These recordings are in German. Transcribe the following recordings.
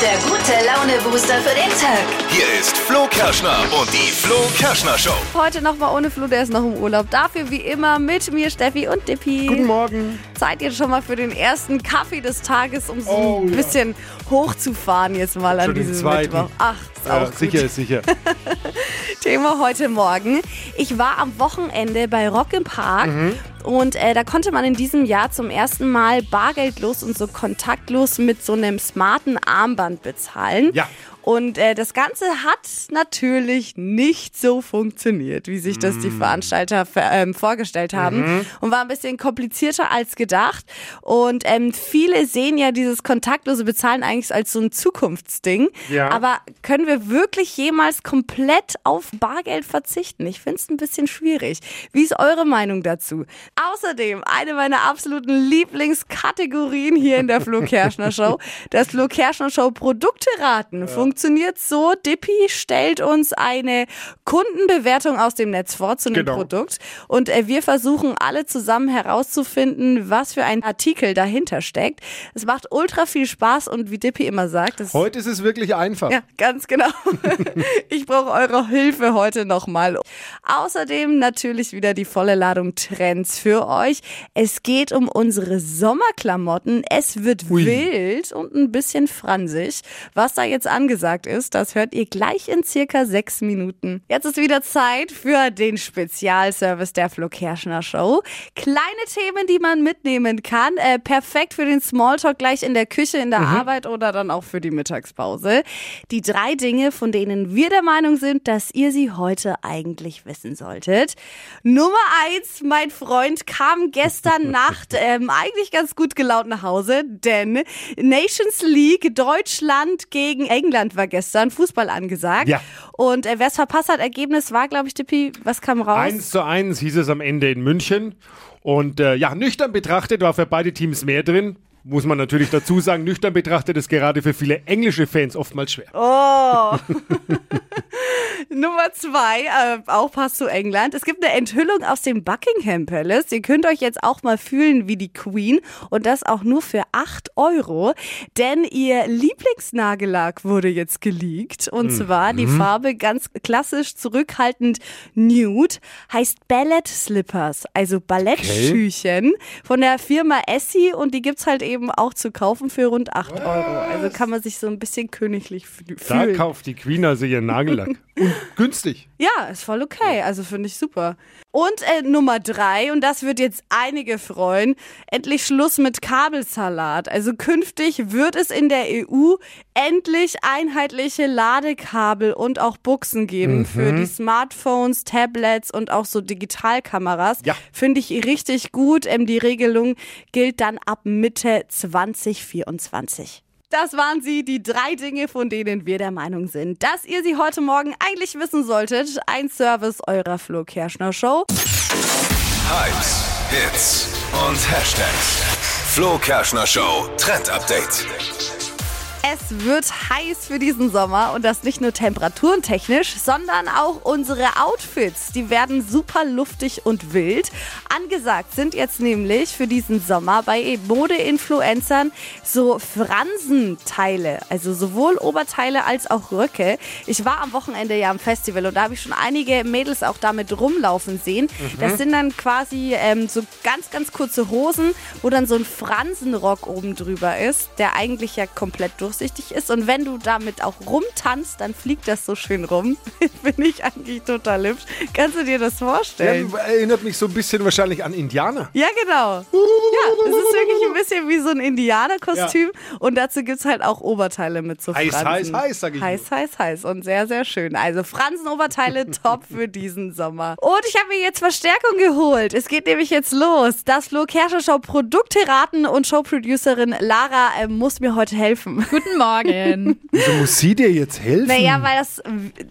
der gute Laune-Booster für den Tag. Hier ist Flo Kerschner und die Flo Kerschner Show. Heute nochmal ohne Flo, der ist noch im Urlaub. Dafür wie immer mit mir, Steffi und Dippi. Guten Morgen. Seid ihr schon mal für den ersten Kaffee des Tages, um so Oh, ein ja. bisschen hochzufahren jetzt mal an Schon den diesem zweiten. Mittwoch. Ach, ist Ja, auch gut. sicher ist sicher. Thema heute Morgen. Ich war am Wochenende bei Rock im Park Mhm. und äh, da konnte man in diesem Jahr zum ersten Mal bargeldlos und so kontaktlos mit so einem smarten Armband bezahlen. Ja. Und äh, das Ganze hat natürlich nicht so funktioniert, wie sich das Mm. die Veranstalter ver- ähm, vorgestellt haben. Mhm. Und war ein bisschen komplizierter als gedacht. Und ähm, viele sehen ja dieses kontaktlose Bezahlen eigentlich als so ein Zukunftsding. Ja. Aber können wir wirklich jemals komplett auf Bargeld verzichten? Ich finde es ein bisschen schwierig. Wie ist eure Meinung dazu? Außerdem eine meiner absoluten Lieblingskategorien hier in der Flo Kerschner Show. Das Flo Kerschner Show Produkte raten. Funktioniert so. Dippy stellt uns eine Kundenbewertung aus dem Netz vor zu einem Genau. Produkt. Und äh, wir versuchen alle zusammen herauszufinden, was für ein Artikel dahinter steckt. Es macht ultra viel Spaß und wie Dippy immer sagt, Heute ist es wirklich einfach. ja, ganz genau. Ich brauche eure Hilfe heute nochmal. Außerdem natürlich wieder die volle Ladung Trends für euch. Es geht um unsere Sommerklamotten. Es wird Ui. wild und ein bisschen fransig. Was da jetzt angesagt ist, das hört ihr gleich in circa sechs Minuten. Jetzt ist wieder Zeit für den Spezialservice der Flo Kerschner Show. Kleine Themen, die man mitnehmen kann. Äh, perfekt für den Smalltalk gleich in der Küche, in der Arbeit oder dann auch für die Mittagspause. Die drei Dinge, von denen wir der Meinung sind, dass ihr sie heute eigentlich wissen solltet. Nummer eins, mein Freund kam gestern Nacht ähm, eigentlich ganz gut gelaunt nach Hause, denn Nations League Deutschland gegen England war gestern Fußball angesagt. Ja. Und äh, wer es verpasst hat, Ergebnis war, glaube ich, Dippi, was kam raus? Eins zu eins hieß es am Ende in München. Und äh, ja, nüchtern betrachtet war für beide Teams mehr drin. Muss man natürlich dazu sagen, nüchtern betrachtet ist gerade für viele englische Fans oftmals schwer. Oh. Nummer zwei, äh, auch passt zu England. Es gibt eine Enthüllung aus dem Buckingham Palace. Ihr könnt euch jetzt auch mal fühlen wie die Queen und das auch nur für 8 Euro. Denn ihr Lieblingsnagellack wurde jetzt geleakt. Und zwar die Farbe ganz klassisch zurückhaltend nude. Heißt Ballet Slippers, also Ballettschüchen von der Firma Essie und die gibt's halt eben auch zu kaufen für rund 8 Euro. Also kann man sich so ein bisschen königlich fü- Da fühlen. kauft die Queen also ihren Nagellack. Und günstig. Ja, ist voll okay. Also finde ich super. Und äh, Nummer drei, und das wird jetzt einige freuen, endlich Schluss mit Kabelsalat. Also künftig wird es in der EU endlich einheitliche Ladekabel und auch Buchsen geben für die Smartphones, Tablets und auch so Digitalkameras. Ja. Finde ich richtig gut. Ähm, die Regelung gilt dann ab Mitte 2024. Das waren sie, die drei Dinge, von denen wir der Meinung sind, dass ihr sie heute Morgen eigentlich wissen solltet. Ein Service eurer Flo Kerschner Show. Hypes, Hits und Hashtags. Flo Kerschner Show Trend Update. Es wird heiß für diesen Sommer und das nicht nur temperaturentechnisch, sondern auch unsere Outfits. Die werden super luftig und wild. Angesagt sind jetzt nämlich für diesen Sommer bei Mode-Influencern so Fransenteile, also sowohl Oberteile als auch Röcke. Ich war am Wochenende ja am Festival und da habe ich schon einige Mädels auch damit rumlaufen sehen. Das sind dann quasi ähm, so ganz, ganz kurze Hosen, wo dann so ein Fransenrock oben drüber ist, der eigentlich ja komplett durchsichtig ist. Und wenn du damit auch rumtanzt, dann fliegt das so schön rum. Finde ich eigentlich total hübsch. Kannst du dir das vorstellen? Ja, erinnert mich so ein bisschen wahrscheinlich an Indianer. Ja, genau. Ja, es ist wirklich ein bisschen wie so ein Indianerkostüm. Und dazu gibt es halt auch Oberteile mit so Heiß, Fransen. heiß, heiß, sag ich Heiß, heiß, heiß. Und sehr, sehr schön. Also Fransenoberteile top für diesen Sommer. Und ich habe mir jetzt Verstärkung geholt. Es geht nämlich jetzt los. Das Flo Kerschner Show Produkte raten und Showproducerin Lara äh, muss mir heute helfen. Guten Morgen. Wieso muss sie dir jetzt helfen? Naja, weil das,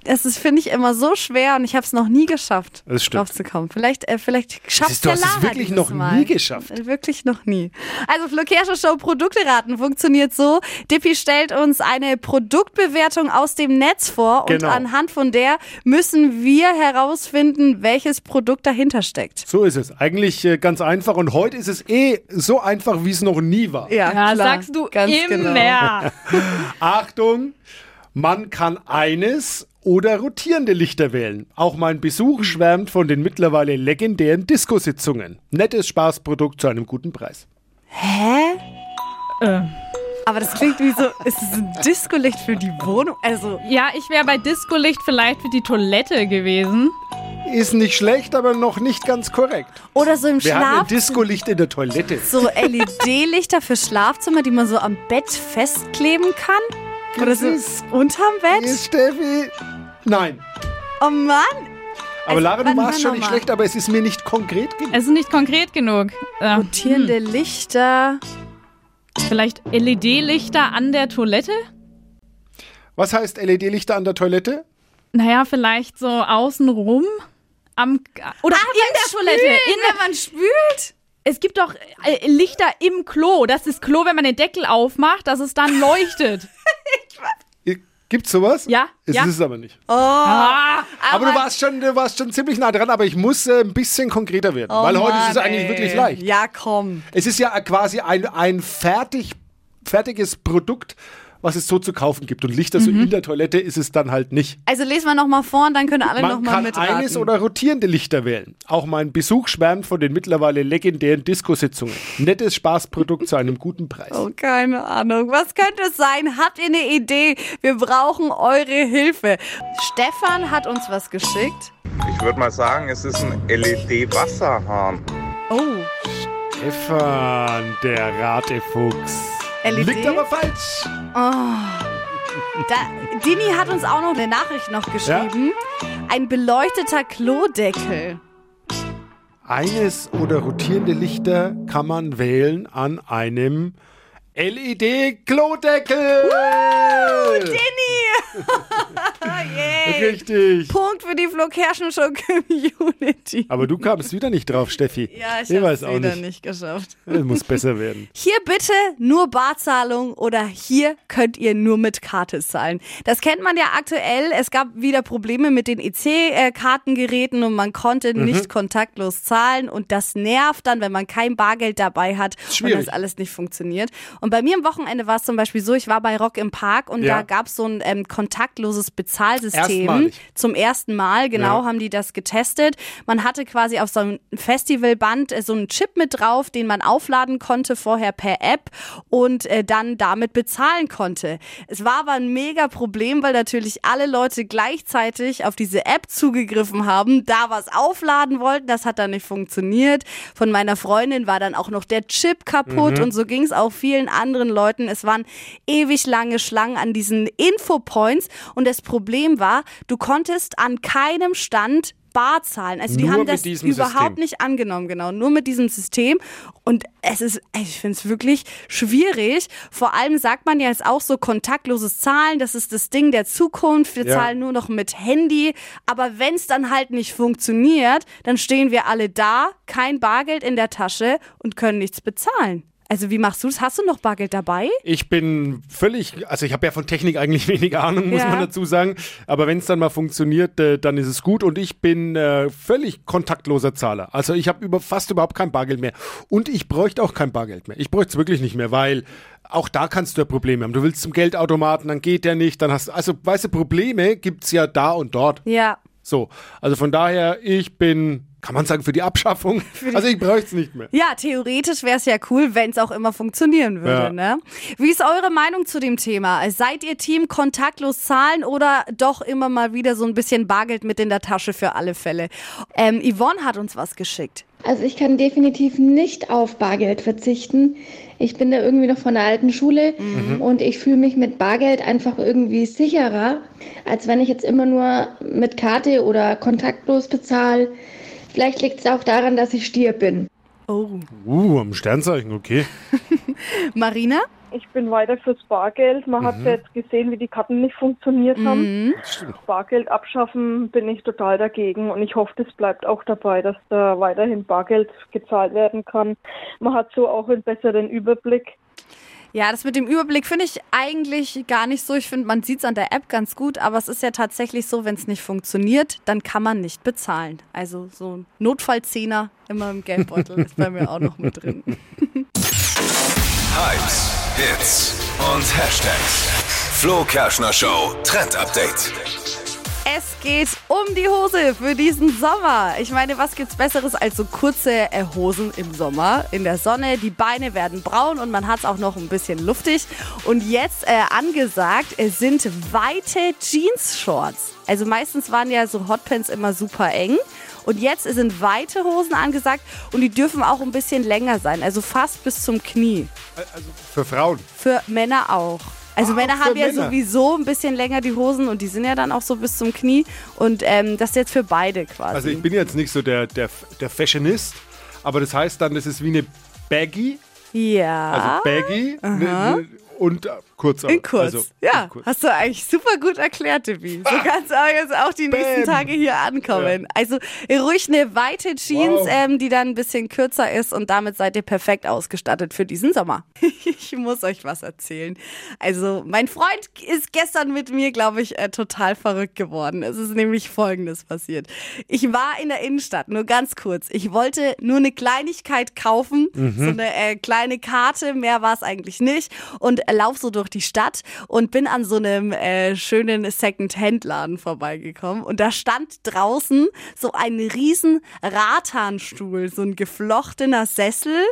das ist, finde ich, immer so schwer und ich habe es noch nie geschafft, drauf zu kommen. Vielleicht, äh, vielleicht schafft Siehst du, ja hast es Lara wirklich noch Mal. nie geschafft. Äh, Wirklich noch nie. Also Flo Kerschner Show Produkte raten funktioniert so. Dippy stellt uns eine Produktbewertung aus dem Netz vor und Genau. anhand von der müssen wir herausfinden, welches Produkt dahinter steckt. So ist es. Eigentlich äh, ganz einfach. Und heute ist es eh so einfach, wie es noch nie war. Ja, Ja, klar. sagst du Ganz immer. Genau. Achtung, man kann eines oder rotierende Lichter wählen. Auch mein Besuch schwärmt von den mittlerweile legendären Disco-Sitzungen. Nettes Spaßprodukt zu einem guten Preis. Hä? Äh. Aber das klingt wie so, ist es ein Discolicht für die Wohnung? Also, Ja, ich wäre bei Discolicht vielleicht für die Toilette gewesen. Ist nicht schlecht, aber noch nicht ganz korrekt. oder so im Wir haben ein Schlaf. Disco-Licht in der Toilette. So LED-Lichter für Schlafzimmer, die man so am Bett festkleben kann? Oder so ist- unterm Bett? Ist Steffi? Nein. Oh Mann! Aber Also, Lara, du wann- warst wann schon nicht nochmal? schlecht, aber es ist mir nicht konkret genug. Es ist nicht konkret genug. Äh, Rotierende Lichter. Vielleicht LED-Lichter an der Toilette? Was heißt LED-Lichter an der Toilette? Naja, vielleicht so außenrum. Am, oder in der Toilette. In der, wenn man spült? es gibt doch äh, Lichter im Klo. Das ist Klo, wenn man den Deckel aufmacht, dass es dann leuchtet. Gibt's sowas? Ja, Es ja. ist es aber nicht. Ah, Aber, du warst schon, du warst schon ziemlich nah dran, aber ich muss äh, ein bisschen konkreter werden, Oh weil heute ist es Mann, eigentlich ey. wirklich leicht. Ja, komm. Es ist ja quasi ein, ein fertig, fertiges Produkt, was es so zu kaufen gibt. Und Lichter Mhm. so in der Toilette ist es dann halt nicht. Also lesen wir nochmal vor und dann können alle Man nochmal kann mitraten. eines oder rotierende Lichter wählen. Auch mein Besuch schwärmt von den mittlerweile legendären Disco-Sitzungen. Nettes Spaßprodukt zu einem guten Preis. Oh, keine Ahnung. Was könnte es sein? Habt ihr eine Idee? Wir brauchen eure Hilfe. Stefan hat uns was geschickt. Ich würde mal sagen, es ist ein LED-Wasserhahn. Oh, Stefan, der Ratefuchs. LED? Liegt aber falsch. da, Dini hat uns auch noch eine Nachricht noch geschrieben. Ein beleucteter Klodeckel. Eines oder rotierende Lichter kann man wählen an einem LED-Klodeckel. Dini! Yay. Richtig. Punkt für die Flo Show Community. Aber du kamst wieder nicht drauf, Steffi. Ja, ich ich hab's weiß auch wieder nicht. nicht geschafft. Es muss besser werden. Hier bitte nur Barzahlung oder hier könnt ihr nur mit Karte zahlen. Das kennt man ja aktuell. Es gab wieder Probleme mit den EC-Kartengeräten und man konnte Mhm. nicht kontaktlos zahlen und das nervt dann, wenn man kein Bargeld dabei hat und schwierig. das alles nicht funktioniert. Und bei mir am Wochenende war es zum Beispiel so, ich war bei Rock im Park und Ja. da gab es so ein ähm, kontaktloses Bezahlsystem. Erstmalig. Zum ersten Mal, genau, Ja. haben die das getestet. Man hatte quasi auf so einem Festivalband äh, so einen Chip mit drauf, den man aufladen konnte, vorher per App und äh, dann damit bezahlen konnte. Es war aber ein mega Problem, weil natürlich alle Leute gleichzeitig auf diese App zugegriffen haben, da was aufladen wollten. Das hat dann nicht funktioniert. Von meiner Freundin war dann auch noch der Chip kaputt und so ging es auch vielen anderen Leuten. Es waren ewig lange Schlangen an diesen Infopoints und das Problem war, du konntest an keinem Stand bar zahlen. Also die Nur haben das überhaupt System. nicht angenommen, genau. Nur mit diesem System. Und es ist, ich finde es wirklich schwierig. Vor allem sagt man ja jetzt auch so kontaktloses Zahlen, das ist das Ding der Zukunft. Wir Ja. zahlen nur noch mit Handy. Aber wenn es dann halt nicht funktioniert, dann stehen wir alle da, kein Bargeld in der Tasche und können nichts bezahlen. Also wie machst du das? Hast du noch Bargeld dabei? Ich bin völlig, also ich habe ja von Technik eigentlich wenig Ahnung, muss Ja. man dazu sagen. Aber wenn es dann mal funktioniert, äh, dann ist es gut. Und ich bin äh, völlig kontaktloser Zahler. Also ich habe über, fast überhaupt kein Bargeld mehr. Und ich bräuchte auch kein Bargeld mehr. Ich bräuchte es wirklich nicht mehr, weil auch da kannst du ja Probleme haben. Du willst zum Geldautomaten, dann geht der nicht. Dann hast also weißt du, Probleme gibt's ja da und dort. Ja. So, also von daher, ich bin, kann man sagen, für die Abschaffung. also ich bräuchte es nicht mehr. Ja, theoretisch wäre es ja cool, wenn es auch immer funktionieren würde. Ja. Ne? Wie ist eure Meinung zu dem Thema? Seid ihr Team kontaktlos zahlen oder doch immer mal wieder so ein bisschen Bargeld mit in der Tasche für alle Fälle? Ähm, Yvonne hat uns was geschickt. Also ich kann definitiv nicht auf Bargeld verzichten. Ich bin da irgendwie noch von der alten Schule und ich fühle mich mit Bargeld einfach irgendwie sicherer, als wenn ich jetzt immer nur mit Karte oder kontaktlos bezahle. Vielleicht liegt es auch daran, dass ich Stier bin. Oh. Uh, am Sternzeichen, okay. Marina? Ich bin weiter fürs Bargeld. Man hat ja jetzt gesehen, wie die Karten nicht funktioniert haben. Bargeld abschaffen bin ich total dagegen und ich hoffe, das bleibt auch dabei, dass da weiterhin Bargeld gezahlt werden kann. Man hat so auch einen besseren Überblick. Ja, das mit dem Überblick finde ich eigentlich gar nicht so. Ich finde, man sieht es an der App ganz gut, aber es ist ja tatsächlich so, wenn es nicht funktioniert, dann kann man nicht bezahlen. Also so ein Notfallzehner immer im Geldbeutel ist bei mir auch noch mit drin. Hypes, Hits und Hashtags. Flo Kerschner Show Trend Update. Es geht um die Hose für diesen Sommer. Ich meine, was gibt's Besseres als so kurze äh, Hosen im Sommer in der Sonne? Die Beine werden braun und man hat's auch noch ein bisschen luftig. Und jetzt äh, angesagt äh, sind weite Jeans-Shorts. Also meistens waren ja so Hotpants immer super eng. Und jetzt sind weite Hosen angesagt und die dürfen auch ein bisschen länger sein, also fast bis zum Knie. Also für Frauen. Für Männer auch. Also Ah, Männer haben ja Männer. sowieso ein bisschen länger die Hosen und die sind ja dann auch so bis zum Knie. Und ähm, das ist jetzt für beide quasi. Also ich bin jetzt nicht so der, der, der Fashionist, aber das heißt dann, das ist wie eine Baggy, ja. also Baggy ne, ne, und äh, kurzer. in kurz. Also, ja, in kurz. hast du eigentlich super gut erklärt, Tippi. So kannst du auch jetzt auch die nächsten Bam. Tage hier ankommen. Also ruhig eine weite Jeans, Wow. ähm, die dann ein bisschen kürzer ist und damit seid ihr perfekt ausgestattet für diesen Sommer. ich muss euch was erzählen. Also mein Freund ist gestern mit mir, glaube ich, äh, total verrückt geworden. Es ist nämlich Folgendes passiert. Ich war in der Innenstadt, nur ganz kurz. Ich wollte nur eine Kleinigkeit kaufen, so eine äh, kleine Karte, mehr war es eigentlich nicht und äh, lauf so durch die Stadt und bin an so einem äh, schönen Second-Hand-Laden vorbeigekommen. Und da stand draußen so ein riesen Rathahnstuhl, so ein geflochtener Sessel,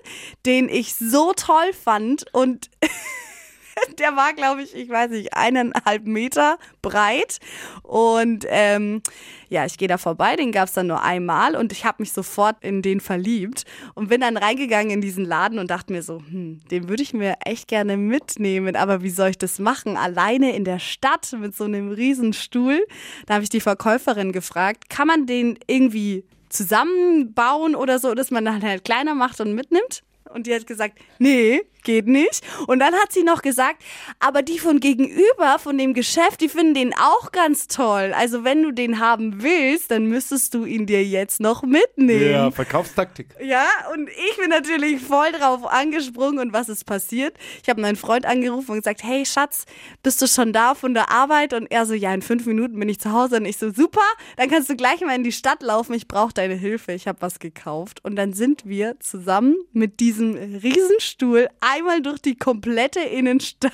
den ich so toll fand und der war, glaube ich, ich weiß nicht, eineinhalb Meter breit. Und ähm, ja, ich gehe da vorbei, den gab es dann nur einmal und ich habe mich sofort in den verliebt und bin dann reingegangen in diesen Laden und dachte mir so, hm, den würde ich mir echt gerne mitnehmen, aber wie soll ich das machen? Alleine in der Stadt mit so einem riesen Stuhl. Da habe ich die Verkäuferin gefragt, kann man den irgendwie zusammenbauen oder so, dass man dann halt kleiner macht und mitnimmt? Und die hat gesagt, nee, geht nicht. Und dann hat sie noch gesagt, aber die von gegenüber, von dem Geschäft, die finden den auch ganz toll. Also wenn du den haben willst, dann müsstest du ihn dir jetzt noch mitnehmen. Ja, Verkaufstaktik. Ja, und ich bin natürlich voll drauf angesprungen und was ist passiert? Ich habe meinen Freund angerufen und gesagt, hey Schatz, bist du schon da von der Arbeit? Und er so, ja, in fünf Minuten bin ich zu Hause. Und ich so, super, dann kannst du gleich mal in die Stadt laufen, ich brauche deine Hilfe, ich habe was gekauft. Und dann sind wir zusammen mit diesem Riesenstuhl einmal durch die komplette Innenstadt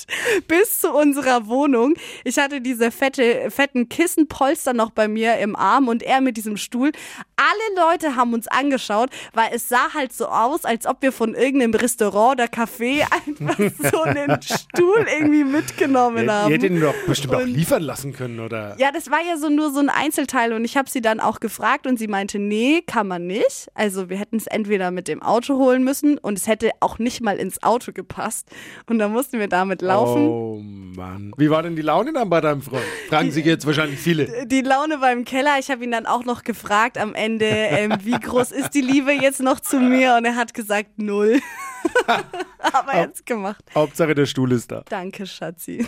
bis zu unserer Wohnung. Ich hatte diese fette, fetten Kissenpolster noch bei mir im Arm und er mit diesem Stuhl. Alle Leute haben uns angeschaut, weil es sah halt so aus, als ob wir von irgendeinem Restaurant oder Café einfach so einen Stuhl irgendwie mitgenommen Ihr haben. hättet ihn doch bestimmt auch Und- liefern lassen können, oder? Ja, das war ja so nur so ein Einzelteil und ich habe sie dann auch gefragt und sie meinte, nee, kann man nicht. Also wir hätten es entweder mit dem Auto holen müssen und es hätte auch nicht mal ins Auto gepasst und dann mussten wir damit laufen. Oh Mann. Wie war denn die Laune dann bei deinem Freund? Fragen sich jetzt wahrscheinlich viele. Die Laune beim Keller, ich habe ihn dann auch noch gefragt am Ende, ähm, wie groß ist die Liebe jetzt noch zu mir und er hat gesagt null. Aber er hat's gemacht. Hauptsache der Stuhl ist da. Danke, Schatzi.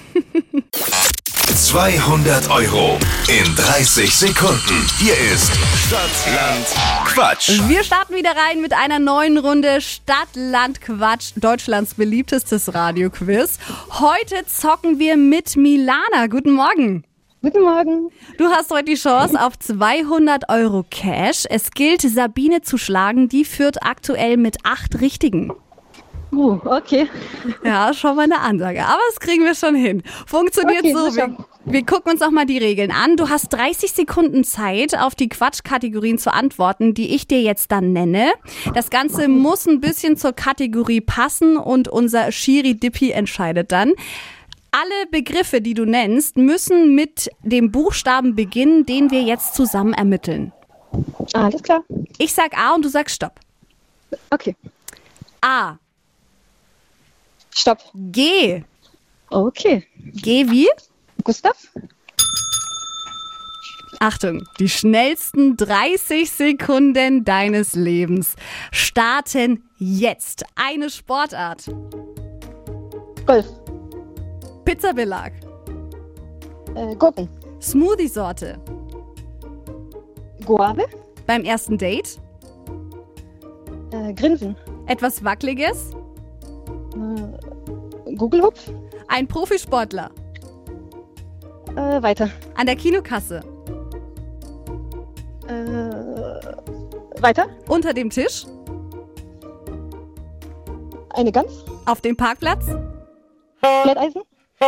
200 Euro in 30 Sekunden. Hier ist Stadtland Quatsch. Wir starten wieder rein mit einer neuen Runde Stadt, Land, Quatsch, Deutschlands beliebtestes Radioquiz. Heute zocken wir mit Milana. Guten Morgen. Guten Morgen. Du hast heute die Chance auf 200 Euro Cash. Es gilt, Sabine zu schlagen. Die führt aktuell mit acht Richtigen. Uh, okay. Ja, schon mal eine Ansage. Aber das kriegen wir schon hin. Funktioniert Okay, so. Wir, wir gucken uns noch mal die Regeln an. Du hast 30 Sekunden Zeit, auf die Quatschkategorien zu antworten, die ich dir jetzt dann nenne. Das Ganze muss ein bisschen zur Kategorie passen und unser Shiri Dippi entscheidet dann. Alle Begriffe, die du nennst, müssen mit dem Buchstaben beginnen, den wir jetzt zusammen ermitteln. Alles klar. Ich sag A und du sagst Stopp. Okay. A. Stopp. G. Okay. G wie? Gustav? Achtung, die schnellsten 30 Sekunden deines Lebens starten jetzt. Eine Sportart, Golf. Pizzabelag, Äh, Gurken. Smoothie-Sorte, Guave. beim ersten Date, Äh, Grinsen. etwas Wackeliges, Äh, Google-Hupf. ein Profisportler, Äh, weiter. an der Kinokasse, Äh, weiter. unter dem Tisch, Eine Gans. Auf dem Parkplatz? Glätteisen? Oh.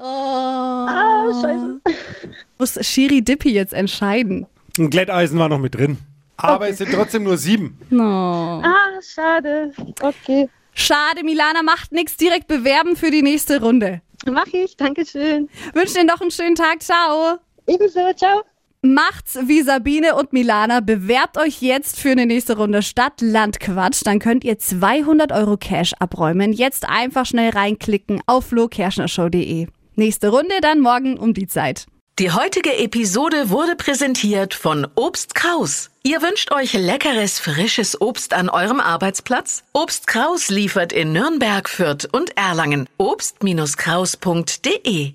Ah, scheiße. Muss Shiri Dippy jetzt entscheiden. Ein Glätteisen war noch mit drin. Aber es sind trotzdem nur sieben. No. Ah, schade. Okay. Schade, Milana macht nichts. Direkt bewerben für die nächste Runde. Mach ich. Dankeschön. Wünsche dir noch einen schönen Tag. Ciao. Ebenso. Ciao. Macht's wie Sabine und Milana. Bewerbt euch jetzt für eine nächste Runde Stadt-Land-Quatsch. Dann könnt ihr 200 Euro Cash abräumen. Jetzt einfach schnell reinklicken auf flokerschnershow.de. Nächste Runde dann morgen um die Zeit. Die heutige Episode wurde präsentiert von Obst Kraus. Ihr wünscht euch leckeres, frisches Obst an eurem Arbeitsplatz? Obst Kraus liefert in Nürnberg, Fürth und Erlangen. Obst-Kraus.de